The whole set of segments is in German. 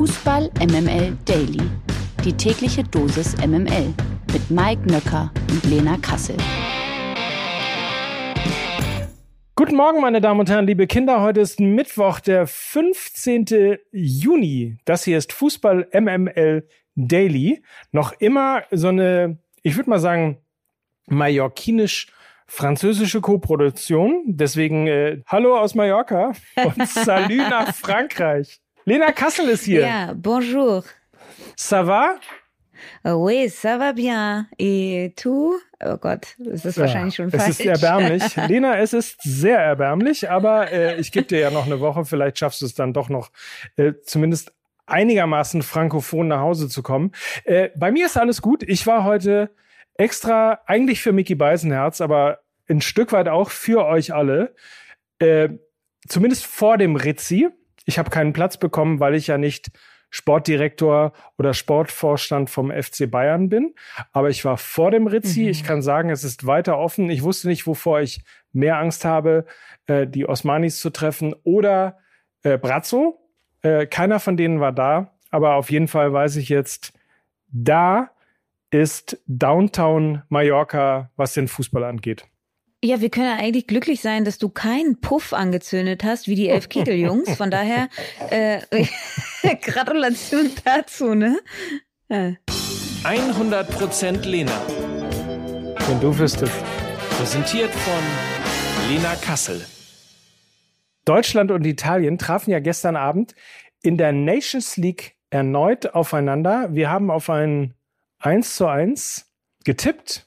Fußball MML Daily. Die tägliche Dosis MML mit Mike Nöcker und Lena Kassel. Guten Morgen, meine Damen und Herren, liebe Kinder. Heute ist Mittwoch, der 15. Juni. Das hier ist Fußball MML Daily. Noch immer so eine, ich würde mal sagen, mallorquinisch französische Koproduktion. Deswegen äh, Hallo aus Mallorca und Salut nach Frankreich. Lena Kassel ist hier. Ja, bonjour. Ça va? Oui, ça va bien. Et tu? Oh Gott, es ist ja, wahrscheinlich schon falsch. Es ist erbärmlich. Lena, es ist sehr erbärmlich, aber äh, ich gebe dir ja noch eine Woche. Vielleicht schaffst du es dann doch noch, äh, zumindest einigermaßen frankophon nach Hause zu kommen. Äh, bei mir ist alles gut. Ich war heute extra eigentlich für Mickey Beisenherz, aber ein Stück weit auch für euch alle. Äh, zumindest vor dem Rizzi. Ich habe keinen Platz bekommen, weil ich ja nicht Sportdirektor oder Sportvorstand vom FC Bayern bin. Aber ich war vor dem Rizzi. Mhm. Ich kann sagen, es ist weiter offen. Ich wusste nicht, wovor ich mehr Angst habe, äh, die Osmanis zu treffen oder äh, Brazzo. Äh, keiner von denen war da. Aber auf jeden Fall weiß ich jetzt, da ist Downtown Mallorca, was den Fußball angeht. Ja, wir können eigentlich glücklich sein, dass du keinen Puff angezündet hast, wie die Elfkegel-Jungs. Von daher äh, Gratulation dazu, ne? Ja. 100% Lena. Wenn du wüsstest. Präsentiert von Lena Kassel. Deutschland und Italien trafen ja gestern Abend in der Nations League erneut aufeinander. Wir haben auf ein 1 zu 1 getippt,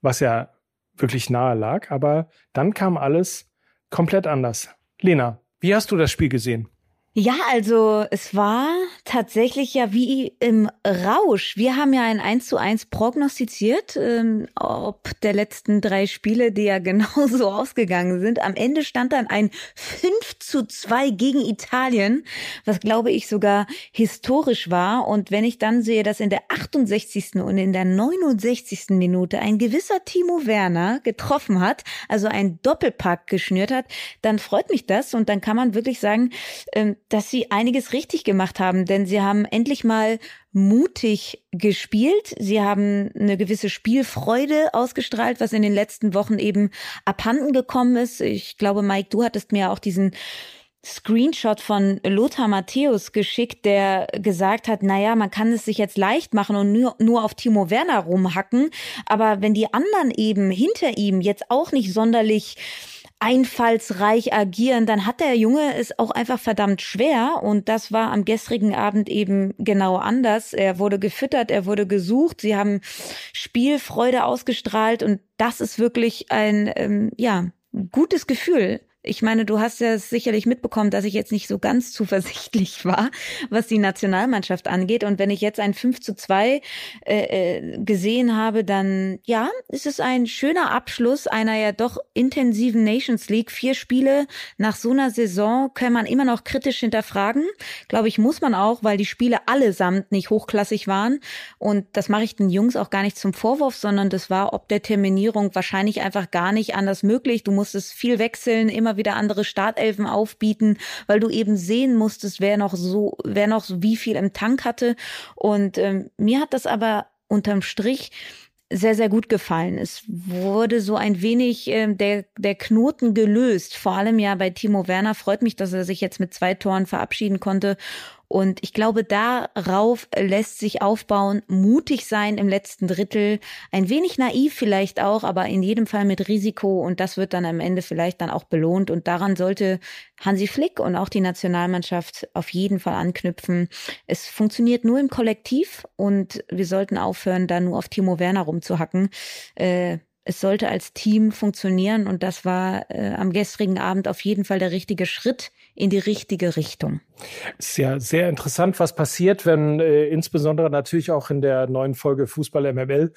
was ja wirklich nahe lag, aber dann kam alles komplett anders. Lena, wie hast du das Spiel gesehen? Ja, also es war tatsächlich ja wie im Rausch. Wir haben ja ein 1 zu 1 prognostiziert, ähm, ob der letzten drei Spiele, die ja genauso ausgegangen sind. Am Ende stand dann ein 5 zu 2 gegen Italien, was glaube ich sogar historisch war. Und wenn ich dann sehe, dass in der 68. und in der 69. Minute ein gewisser Timo Werner getroffen hat, also ein Doppelpack geschnürt hat, dann freut mich das. Und dann kann man wirklich sagen, ähm, dass sie einiges richtig gemacht haben, denn sie haben endlich mal mutig gespielt. Sie haben eine gewisse Spielfreude ausgestrahlt, was in den letzten Wochen eben abhanden gekommen ist. Ich glaube, Mike, du hattest mir auch diesen Screenshot von Lothar Matthäus geschickt, der gesagt hat, naja, man kann es sich jetzt leicht machen und nur, nur auf Timo Werner rumhacken. Aber wenn die anderen eben hinter ihm jetzt auch nicht sonderlich einfallsreich agieren, dann hat der Junge es auch einfach verdammt schwer. Und das war am gestrigen Abend eben genau anders. Er wurde gefüttert, er wurde gesucht, sie haben Spielfreude ausgestrahlt und das ist wirklich ein, ähm, ja, gutes Gefühl ich meine, du hast ja sicherlich mitbekommen, dass ich jetzt nicht so ganz zuversichtlich war, was die Nationalmannschaft angeht. Und wenn ich jetzt ein 5 zu 2 äh, äh, gesehen habe, dann ja, ist es ein schöner Abschluss einer ja doch intensiven Nations League. Vier Spiele nach so einer Saison kann man immer noch kritisch hinterfragen. Glaube ich, muss man auch, weil die Spiele allesamt nicht hochklassig waren. Und das mache ich den Jungs auch gar nicht zum Vorwurf, sondern das war ob der Terminierung wahrscheinlich einfach gar nicht anders möglich. Du musstest viel wechseln, immer wieder andere Startelfen aufbieten, weil du eben sehen musstest, wer noch so, wer noch wie viel im Tank hatte. Und ähm, mir hat das aber unterm Strich sehr, sehr gut gefallen. Es wurde so ein wenig äh, der, der Knoten gelöst. Vor allem ja bei Timo Werner freut mich, dass er sich jetzt mit zwei Toren verabschieden konnte und ich glaube, darauf lässt sich aufbauen, mutig sein im letzten Drittel, ein wenig naiv vielleicht auch, aber in jedem Fall mit Risiko und das wird dann am Ende vielleicht dann auch belohnt und daran sollte Hansi Flick und auch die Nationalmannschaft auf jeden Fall anknüpfen. Es funktioniert nur im Kollektiv und wir sollten aufhören, da nur auf Timo Werner rumzuhacken. Äh, es sollte als Team funktionieren und das war äh, am gestrigen Abend auf jeden Fall der richtige Schritt in die richtige Richtung. Ist ja sehr interessant, was passiert, wenn äh, insbesondere natürlich auch in der neuen Folge Fußball MML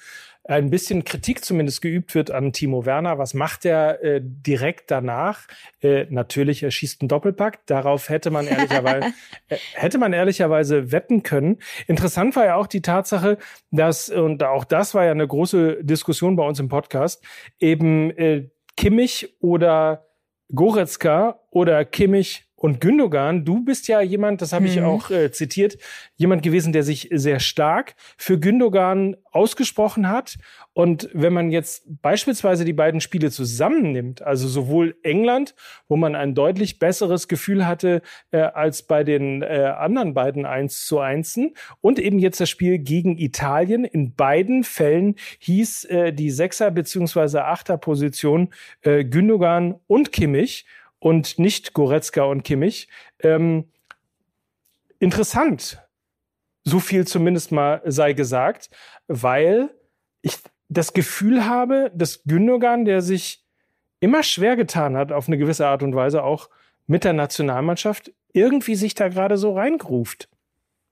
ein bisschen Kritik zumindest geübt wird an Timo Werner. Was macht er äh, direkt danach? Äh, natürlich, er schießt einen Doppelpack. Darauf hätte man ehrlicherweise, äh, hätte man ehrlicherweise wetten können. Interessant war ja auch die Tatsache, dass, und auch das war ja eine große Diskussion bei uns im Podcast, eben äh, Kimmich oder Goretzka oder Kimmich und Gündogan, du bist ja jemand, das habe ich mhm. auch äh, zitiert, jemand gewesen, der sich sehr stark für Gündogan ausgesprochen hat. Und wenn man jetzt beispielsweise die beiden Spiele zusammennimmt, also sowohl England, wo man ein deutlich besseres Gefühl hatte äh, als bei den äh, anderen beiden 1 zu 1, und eben jetzt das Spiel gegen Italien, in beiden Fällen hieß äh, die Sechser- bzw. Achter-Position äh, Gündogan und Kimmich und nicht Goretzka und Kimmich. Ähm, interessant. So viel zumindest mal sei gesagt, weil ich das Gefühl habe, dass Gündogan, der sich immer schwer getan hat, auf eine gewisse Art und Weise auch mit der Nationalmannschaft, irgendwie sich da gerade so reingruft.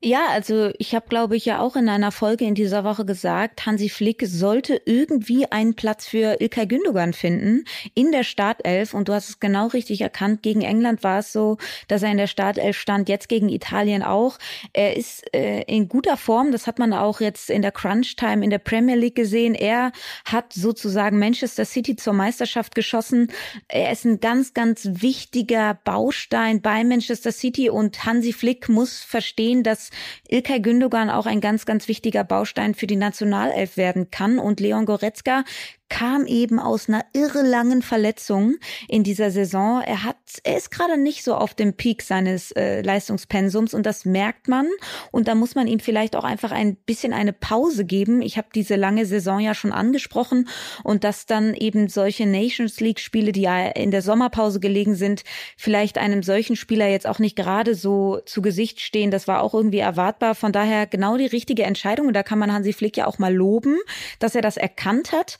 Ja, also ich habe, glaube ich, ja auch in einer Folge in dieser Woche gesagt, Hansi Flick sollte irgendwie einen Platz für Ilkay Gündogan finden in der Startelf. Und du hast es genau richtig erkannt. Gegen England war es so, dass er in der Startelf stand. Jetzt gegen Italien auch. Er ist äh, in guter Form. Das hat man auch jetzt in der Crunch-Time in der Premier League gesehen. Er hat sozusagen Manchester City zur Meisterschaft geschossen. Er ist ein ganz, ganz wichtiger Baustein bei Manchester City. Und Hansi Flick muss verstehen, dass Ilkay Gündogan auch ein ganz, ganz wichtiger Baustein für die Nationalelf werden kann. Und Leon Goretzka kam eben aus einer irre langen Verletzung in dieser Saison. Er hat, er ist gerade nicht so auf dem Peak seines äh, Leistungspensums und das merkt man. Und da muss man ihm vielleicht auch einfach ein bisschen eine Pause geben. Ich habe diese lange Saison ja schon angesprochen und dass dann eben solche Nations League Spiele, die ja in der Sommerpause gelegen sind, vielleicht einem solchen Spieler jetzt auch nicht gerade so zu Gesicht stehen. Das war auch irgendwie erwartbar. Von daher genau die richtige Entscheidung. Und da kann man Hansi Flick ja auch mal loben, dass er das erkannt hat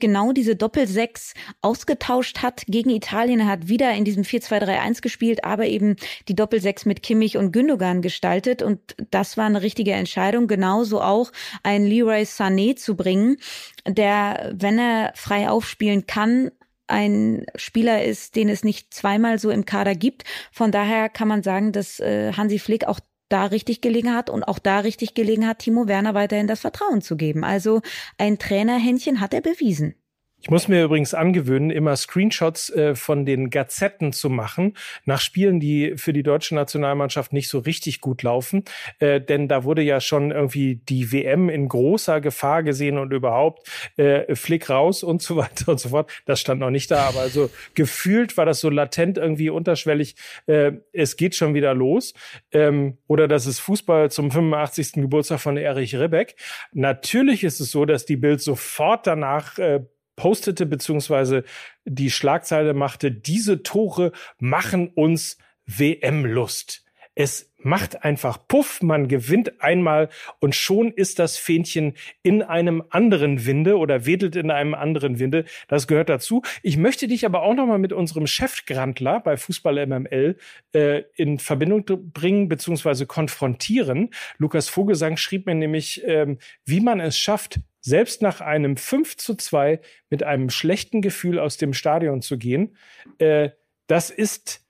genau diese Doppel-6 ausgetauscht hat gegen Italien. Er hat wieder in diesem 4-2-3-1 gespielt, aber eben die Doppel-6 mit Kimmich und Gündogan gestaltet und das war eine richtige Entscheidung. Genauso auch ein Leroy Sané zu bringen, der, wenn er frei aufspielen kann, ein Spieler ist, den es nicht zweimal so im Kader gibt. Von daher kann man sagen, dass äh, Hansi Flick auch da richtig gelegen hat und auch da richtig gelegen hat, Timo Werner weiterhin das Vertrauen zu geben. Also ein Trainerhändchen hat er bewiesen. Ich muss mir übrigens angewöhnen, immer Screenshots äh, von den Gazetten zu machen, nach Spielen, die für die deutsche Nationalmannschaft nicht so richtig gut laufen. Äh, denn da wurde ja schon irgendwie die WM in großer Gefahr gesehen und überhaupt äh, Flick raus und so weiter und so fort. Das stand noch nicht da, aber also gefühlt war das so latent irgendwie unterschwellig. Äh, es geht schon wieder los. Ähm, oder das ist Fußball zum 85. Geburtstag von Erich Ribbeck. Natürlich ist es so, dass die Bild sofort danach äh, postete beziehungsweise die Schlagzeile machte, diese Tore machen uns WM-Lust. Es macht einfach Puff, man gewinnt einmal und schon ist das Fähnchen in einem anderen Winde oder wedelt in einem anderen Winde. Das gehört dazu. Ich möchte dich aber auch nochmal mit unserem Chefgrandler bei Fußball MML äh, in Verbindung bringen beziehungsweise konfrontieren. Lukas Vogelsang schrieb mir nämlich, ähm, wie man es schafft, selbst nach einem 5 zu 2 mit einem schlechten Gefühl aus dem Stadion zu gehen, äh, das ist,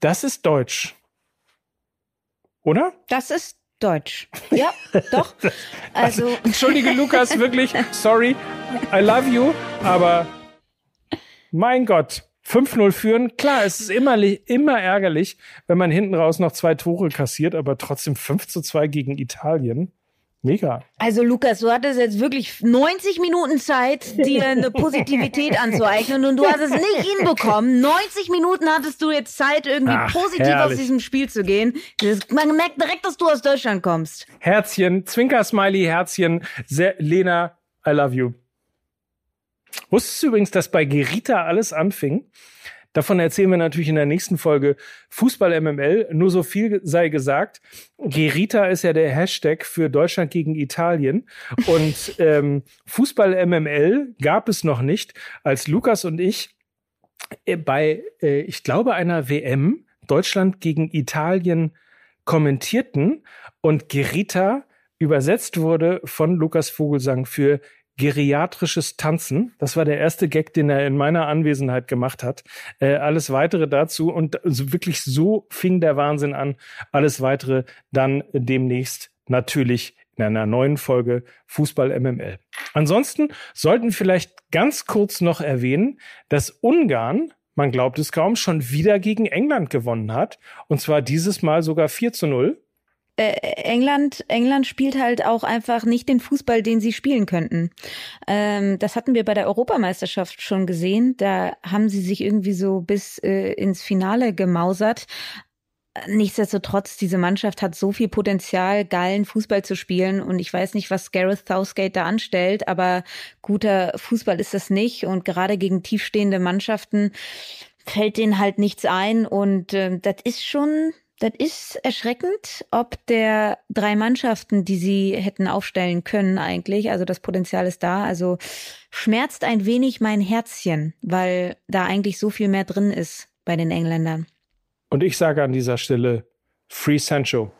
das ist Deutsch. Oder? Das ist Deutsch. Ja, doch. Also. Entschuldige, Lukas, wirklich. Sorry. I love you. Aber mein Gott. 5-0 führen. Klar, es ist immer, immer ärgerlich, wenn man hinten raus noch zwei Tore kassiert, aber trotzdem 5 zu 2 gegen Italien. Mega. Also Lukas, du hattest jetzt wirklich 90 Minuten Zeit, dir eine Positivität anzueignen und du hast es nicht hinbekommen. 90 Minuten hattest du jetzt Zeit, irgendwie Ach, positiv herrlich. aus diesem Spiel zu gehen. man merkt direkt, dass du aus Deutschland kommst. Herzchen, Zwinker-Smiley, Herzchen, Sehr, Lena, I love you. Wusstest du übrigens, dass bei Gerita alles anfing? Davon erzählen wir natürlich in der nächsten Folge Fußball MML. Nur so viel sei gesagt. Gerita ist ja der Hashtag für Deutschland gegen Italien. Und ähm, Fußball MML gab es noch nicht, als Lukas und ich äh, bei, äh, ich glaube, einer WM Deutschland gegen Italien kommentierten und Gerita übersetzt wurde von Lukas Vogelsang für geriatrisches Tanzen. Das war der erste Gag, den er in meiner Anwesenheit gemacht hat. Äh, alles weitere dazu und also wirklich so fing der Wahnsinn an. Alles weitere dann demnächst natürlich in einer neuen Folge Fußball MML. Ansonsten sollten vielleicht ganz kurz noch erwähnen, dass Ungarn man glaubt es kaum, schon wieder gegen England gewonnen hat. Und zwar dieses Mal sogar 4 zu 0. Äh, England, England spielt halt auch einfach nicht den Fußball, den sie spielen könnten. Ähm, das hatten wir bei der Europameisterschaft schon gesehen. Da haben sie sich irgendwie so bis äh, ins Finale gemausert. Nichtsdestotrotz, diese Mannschaft hat so viel Potenzial, geilen Fußball zu spielen. Und ich weiß nicht, was Gareth Southgate da anstellt, aber guter Fußball ist das nicht. Und gerade gegen tiefstehende Mannschaften fällt denen halt nichts ein. Und äh, das ist schon das ist erschreckend, ob der drei Mannschaften, die sie hätten aufstellen können eigentlich, also das Potenzial ist da, also schmerzt ein wenig mein Herzchen, weil da eigentlich so viel mehr drin ist bei den Engländern. Und ich sage an dieser Stelle Free Sancho.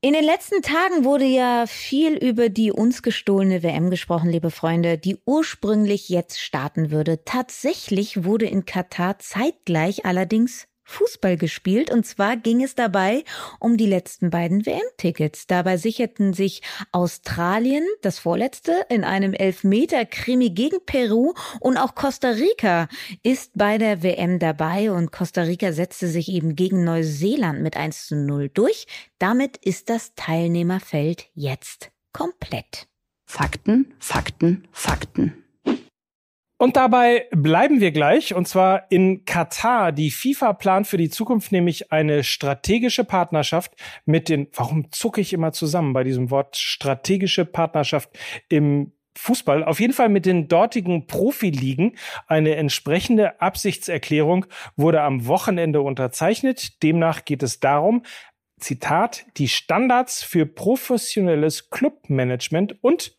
In den letzten Tagen wurde ja viel über die uns gestohlene WM gesprochen, liebe Freunde, die ursprünglich jetzt starten würde. Tatsächlich wurde in Katar zeitgleich allerdings Fußball gespielt und zwar ging es dabei um die letzten beiden WM-Tickets. Dabei sicherten sich Australien, das vorletzte, in einem Elfmeter-Krimi gegen Peru und auch Costa Rica ist bei der WM dabei und Costa Rica setzte sich eben gegen Neuseeland mit 1 zu 0 durch. Damit ist das Teilnehmerfeld jetzt komplett. Fakten, Fakten, Fakten. Und dabei bleiben wir gleich, und zwar in Katar. Die FIFA plant für die Zukunft nämlich eine strategische Partnerschaft mit den, warum zucke ich immer zusammen bei diesem Wort strategische Partnerschaft im Fußball, auf jeden Fall mit den dortigen Profiligen. Eine entsprechende Absichtserklärung wurde am Wochenende unterzeichnet. Demnach geht es darum, Zitat, die Standards für professionelles Clubmanagement und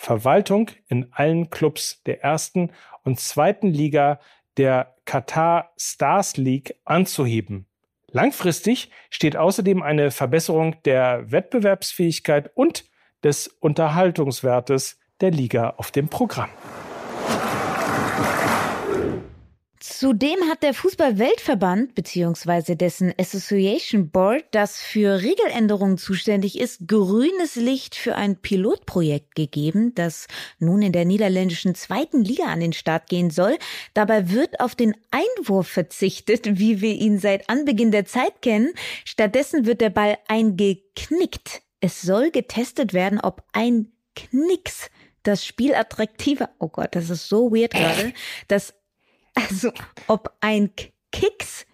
Verwaltung in allen Clubs der ersten und zweiten Liga der Qatar Stars League anzuheben. Langfristig steht außerdem eine Verbesserung der Wettbewerbsfähigkeit und des Unterhaltungswertes der Liga auf dem Programm. Zudem hat der Fußball-Weltverband bzw. dessen Association Board, das für Regeländerungen zuständig ist, grünes Licht für ein Pilotprojekt gegeben, das nun in der niederländischen zweiten Liga an den Start gehen soll. Dabei wird auf den Einwurf verzichtet, wie wir ihn seit Anbeginn der Zeit kennen. Stattdessen wird der Ball eingeknickt. Es soll getestet werden, ob ein Knicks das Spiel attraktiver, oh Gott, das ist so weird gerade, das also, ob ein Kicks,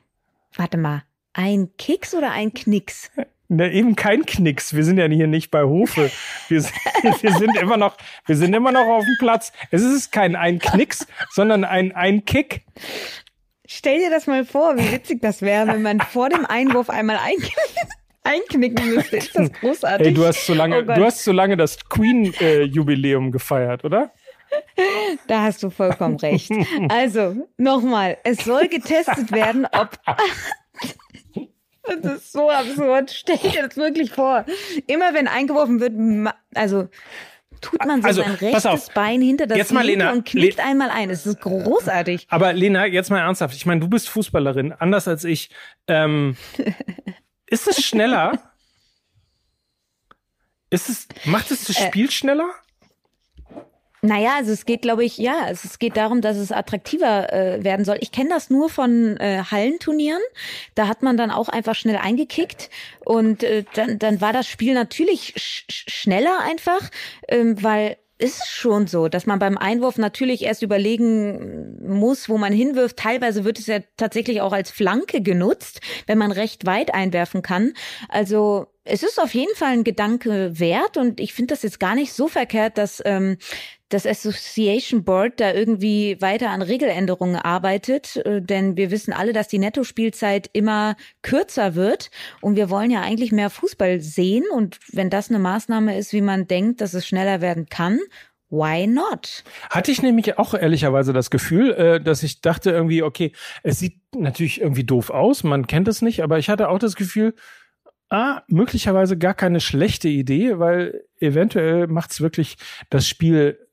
warte mal, ein Kicks oder ein Knicks? Ne, eben kein Knicks. Wir sind ja hier nicht bei Hofe. Wir sind, wir sind immer noch, wir sind immer noch auf dem Platz. Es ist kein ein Knicks, sondern ein ein Kick. Stell dir das mal vor, wie witzig das wäre, wenn man vor dem Einwurf einmal einknicken müsste. Ist das großartig? Ey, du hast so lange, oh du hast so lange das Queen-Jubiläum äh, gefeiert, oder? Da hast du vollkommen recht. Also, nochmal, es soll getestet werden, ob. Das ist so absurd. Stell dir das wirklich vor. Immer wenn eingeworfen wird, also tut man so also, sein rechtes Bein hinter das jetzt mal, Lena, und knickt Le einmal ein. Es ist großartig. Aber Lena, jetzt mal ernsthaft. Ich meine, du bist Fußballerin, anders als ich. Ähm, ist es schneller? Ist es, macht es das äh, Spiel äh, schneller? Naja, also es geht, glaube ich, ja, es geht darum, dass es attraktiver äh, werden soll. Ich kenne das nur von äh, Hallenturnieren. Da hat man dann auch einfach schnell eingekickt und äh, dann, dann war das Spiel natürlich sch schneller einfach, ähm, weil ist schon so, dass man beim Einwurf natürlich erst überlegen muss, wo man hinwirft. Teilweise wird es ja tatsächlich auch als Flanke genutzt, wenn man recht weit einwerfen kann. Also es ist auf jeden Fall ein Gedanke wert und ich finde das jetzt gar nicht so verkehrt, dass ähm, das Association Board da irgendwie weiter an Regeländerungen arbeitet, äh, denn wir wissen alle, dass die Nettospielzeit immer kürzer wird und wir wollen ja eigentlich mehr Fußball sehen und wenn das eine Maßnahme ist, wie man denkt, dass es schneller werden kann, Why not? Hatte ich nämlich auch ehrlicherweise das Gefühl, äh, dass ich dachte irgendwie, okay, es sieht natürlich irgendwie doof aus, man kennt es nicht, aber ich hatte auch das Gefühl, ah, möglicherweise gar keine schlechte Idee, weil eventuell macht es wirklich das Spiel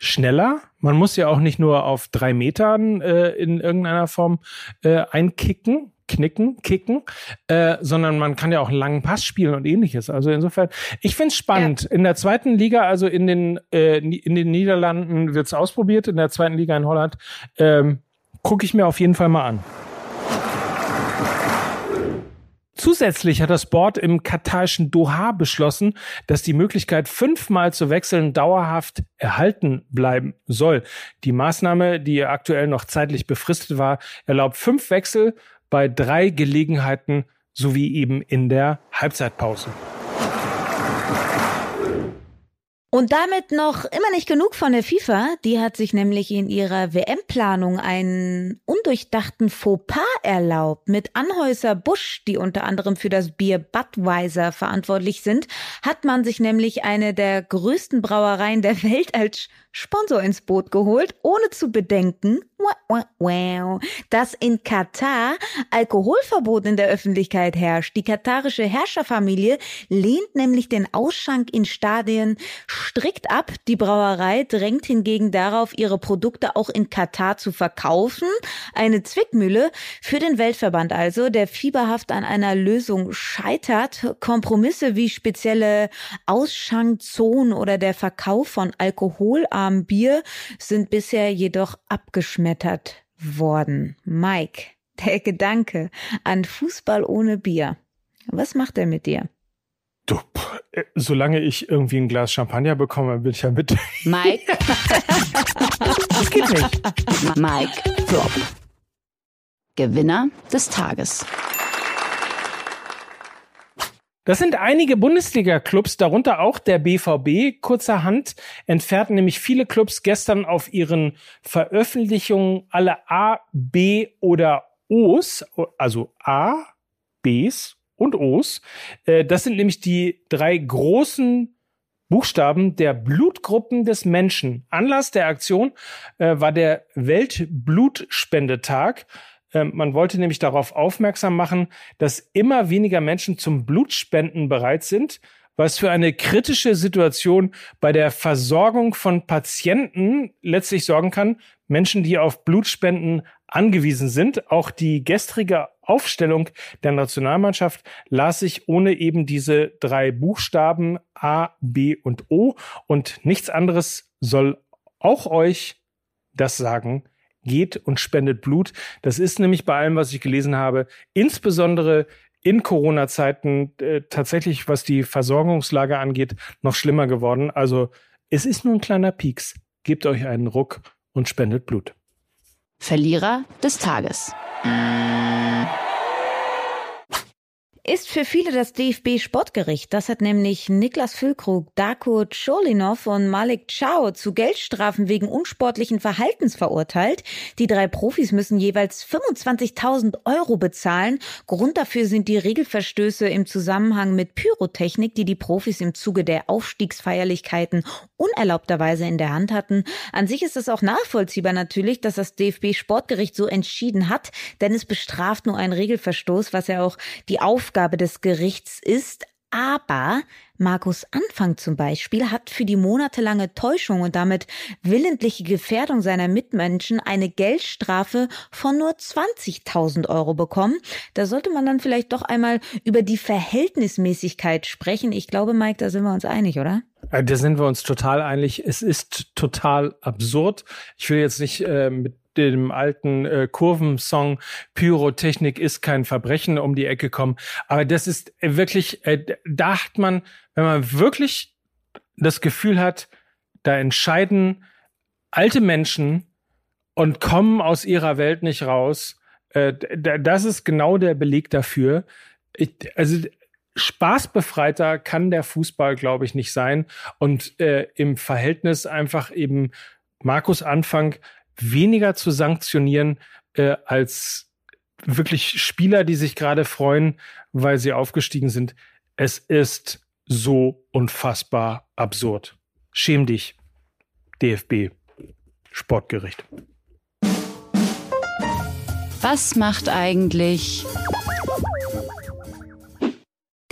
schneller. Man muss ja auch nicht nur auf drei Metern äh, in irgendeiner Form äh, einkicken. knicken, kicken, äh, sondern man kann ja auch einen langen Pass spielen und ähnliches. Also insofern, ich finde es spannend. Ja. In der zweiten Liga, also in den, äh, in den Niederlanden wird es ausprobiert, in der zweiten Liga in Holland, ähm, gucke ich mir auf jeden Fall mal an. Zusätzlich hat das Board im katarischen Doha beschlossen, dass die Möglichkeit, fünfmal zu wechseln, dauerhaft erhalten bleiben soll. Die Maßnahme, die aktuell noch zeitlich befristet war, erlaubt fünf Wechsel bei drei Gelegenheiten sowie eben in der Halbzeitpause. Und damit noch immer nicht genug von der FIFA. Die hat sich nämlich in ihrer WM-Planung einen undurchdachten Fauxpas erlaubt. Mit Anhäuser Busch, die unter anderem für das Bier Budweiser verantwortlich sind, hat man sich nämlich eine der größten Brauereien der Welt als Sponsor ins Boot geholt, ohne zu bedenken, dass in Katar Alkoholverbot in der Öffentlichkeit herrscht. Die katarische Herrscherfamilie lehnt nämlich den Ausschank in Stadien strikt ab. Die Brauerei drängt hingegen darauf, ihre Produkte auch in Katar zu verkaufen. Eine Zwickmühle für den Weltverband also, der fieberhaft an einer Lösung scheitert. Kompromisse wie spezielle Ausschankzonen oder der Verkauf von alkoholarmem Bier sind bisher jedoch abgeschmettert worden. Mike, der Gedanke an Fußball ohne Bier. Was macht er mit dir? Du, äh, solange ich irgendwie ein Glas Champagner bekomme, bin ich ja mit. Mike. das geht nicht. Mike Drop. Gewinner des Tages. Das sind einige Bundesliga-Clubs, darunter auch der BVB. Kurzerhand entfernten nämlich viele Clubs gestern auf ihren Veröffentlichungen alle A, B oder O's, also A, Bs und O's. Äh, das sind nämlich die drei großen Buchstaben der Blutgruppen des Menschen. Anlass der Aktion äh, war der Weltblutspendetag. Ähm, man wollte nämlich darauf aufmerksam machen, dass immer weniger Menschen zum Blutspenden bereit sind, was für eine kritische Situation bei der Versorgung von Patienten letztlich sorgen kann. Menschen, die auf Blutspenden angewiesen sind. Auch die gestrige Aufstellung der Nationalmannschaft las sich ohne eben diese drei Buchstaben A, B und O. Und nichts anderes soll auch euch das sagen. Geht und spendet Blut. Das ist nämlich bei allem, was ich gelesen habe, insbesondere in Corona-Zeiten äh, tatsächlich, was die Versorgungslage angeht, noch schlimmer geworden. Also es ist nur ein kleiner Pieks. Gebt euch einen Ruck und spendet Blut. Verlierer des Tages ist für viele das DFB-Sportgericht. Das hat nämlich Niklas Füllkrug, Darko Cholinov und Malik Chow zu Geldstrafen wegen unsportlichen Verhaltens verurteilt. Die drei Profis müssen jeweils 25.000 Euro bezahlen. Grund dafür sind die Regelverstöße im Zusammenhang mit Pyrotechnik, die die Profis im Zuge der Aufstiegsfeierlichkeiten unerlaubterweise in der Hand hatten. An sich ist es auch nachvollziehbar natürlich, dass das DFB-Sportgericht so entschieden hat, denn es bestraft nur einen Regelverstoß, was ja auch die Aufgabe Aufgabe des Gerichts ist, aber Markus Anfang zum Beispiel hat für die monatelange Täuschung und damit willentliche Gefährdung seiner Mitmenschen eine Geldstrafe von nur 20.000 Euro bekommen. Da sollte man dann vielleicht doch einmal über die Verhältnismäßigkeit sprechen. Ich glaube, Mike, da sind wir uns einig, oder? Da sind wir uns total einig. Es ist total absurd. Ich will jetzt nicht äh, mit dem alten äh, Kurvensong Pyrotechnik ist kein Verbrechen um die Ecke kommen. Aber das ist äh, wirklich, äh, da hat man, wenn man wirklich das Gefühl hat, da entscheiden alte Menschen und kommen aus ihrer Welt nicht raus. Äh, das ist genau der Beleg dafür. Ich, also spaßbefreiter kann der Fußball, glaube ich, nicht sein. Und äh, im Verhältnis einfach eben Markus Anfang weniger zu sanktionieren äh, als wirklich Spieler, die sich gerade freuen, weil sie aufgestiegen sind. Es ist so unfassbar absurd. Schäm dich, DFB, Sportgericht. Was macht eigentlich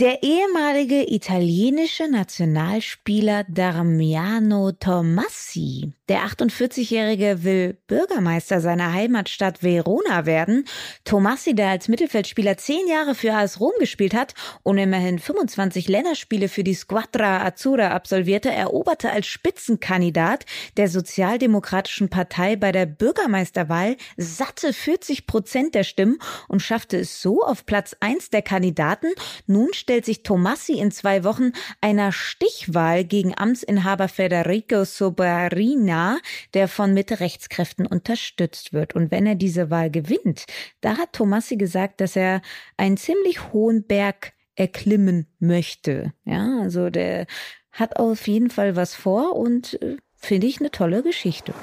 Der ehemalige italienische Nationalspieler Darmiano Tomassi, der 48-Jährige will Bürgermeister seiner Heimatstadt Verona werden. Tomassi, der als Mittelfeldspieler zehn Jahre für AS Rom gespielt hat und immerhin 25 Länderspiele für die Squadra Azzurra absolvierte, eroberte als Spitzenkandidat der Sozialdemokratischen Partei bei der Bürgermeisterwahl satte 40 Prozent der Stimmen und schaffte es so auf Platz eins der Kandidaten. Nun stellt sich Tomassi in zwei Wochen einer Stichwahl gegen Amtsinhaber Federico Sobarina, der von Mitte-Rechtskräften unterstützt wird. Und wenn er diese Wahl gewinnt, da hat Tomassi gesagt, dass er einen ziemlich hohen Berg erklimmen möchte. Ja, also der hat auf jeden Fall was vor und äh, finde ich eine tolle Geschichte.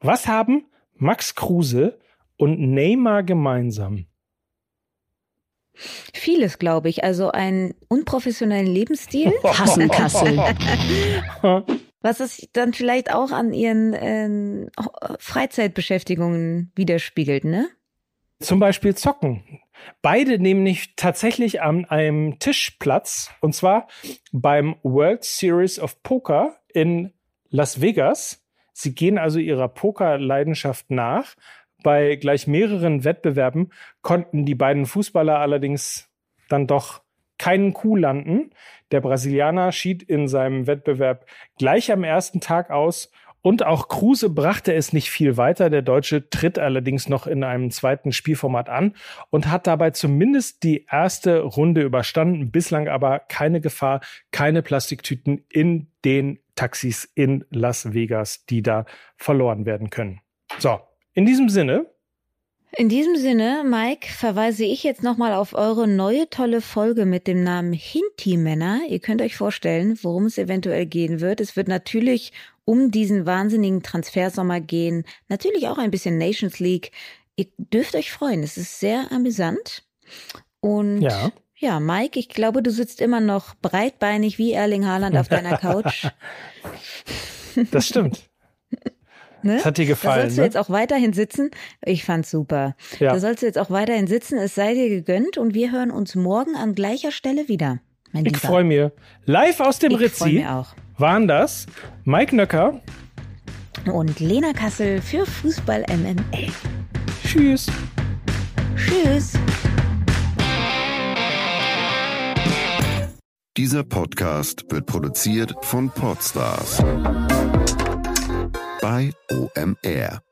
Was haben Max Kruse und Neymar gemeinsam? Vieles, glaube ich. Also einen unprofessionellen Lebensstil. Kassenkassel. Was es dann vielleicht auch an ihren äh, Freizeitbeschäftigungen widerspiegelt, ne? Zum Beispiel Zocken. Beide nehmen nicht tatsächlich an einem Tisch Platz. Und zwar beim World Series of Poker in Las Vegas. Sie gehen also ihrer Pokerleidenschaft nach, bei gleich mehreren Wettbewerben konnten die beiden Fußballer allerdings dann doch keinen Coup landen. Der Brasilianer schied in seinem Wettbewerb gleich am ersten Tag aus und auch Kruse brachte es nicht viel weiter. Der Deutsche tritt allerdings noch in einem zweiten Spielformat an und hat dabei zumindest die erste Runde überstanden. Bislang aber keine Gefahr, keine Plastiktüten in den Taxis in Las Vegas, die da verloren werden können. So, in diesem Sinne. In diesem Sinne, Mike, verweise ich jetzt nochmal auf eure neue tolle Folge mit dem Namen Hinti-Männer. Ihr könnt euch vorstellen, worum es eventuell gehen wird. Es wird natürlich um diesen wahnsinnigen Transfersommer gehen. Natürlich auch ein bisschen Nations League. Ihr dürft euch freuen. Es ist sehr amüsant. Und ja. Ja, Mike, ich glaube, du sitzt immer noch breitbeinig wie Erling Haaland auf deiner Couch. das stimmt. Ne? Das hat dir gefallen. Da sollst ne? du jetzt auch weiterhin sitzen. Ich fand's super. Ja. Da sollst du jetzt auch weiterhin sitzen. Es sei dir gegönnt und wir hören uns morgen an gleicher Stelle wieder. Mein ich freue mich. Live aus dem ich Rizzi waren das Mike Nöcker und Lena Kassel für Fußball MML. Tschüss. Tschüss. Dieser Podcast wird produziert von Podstars bei OMR.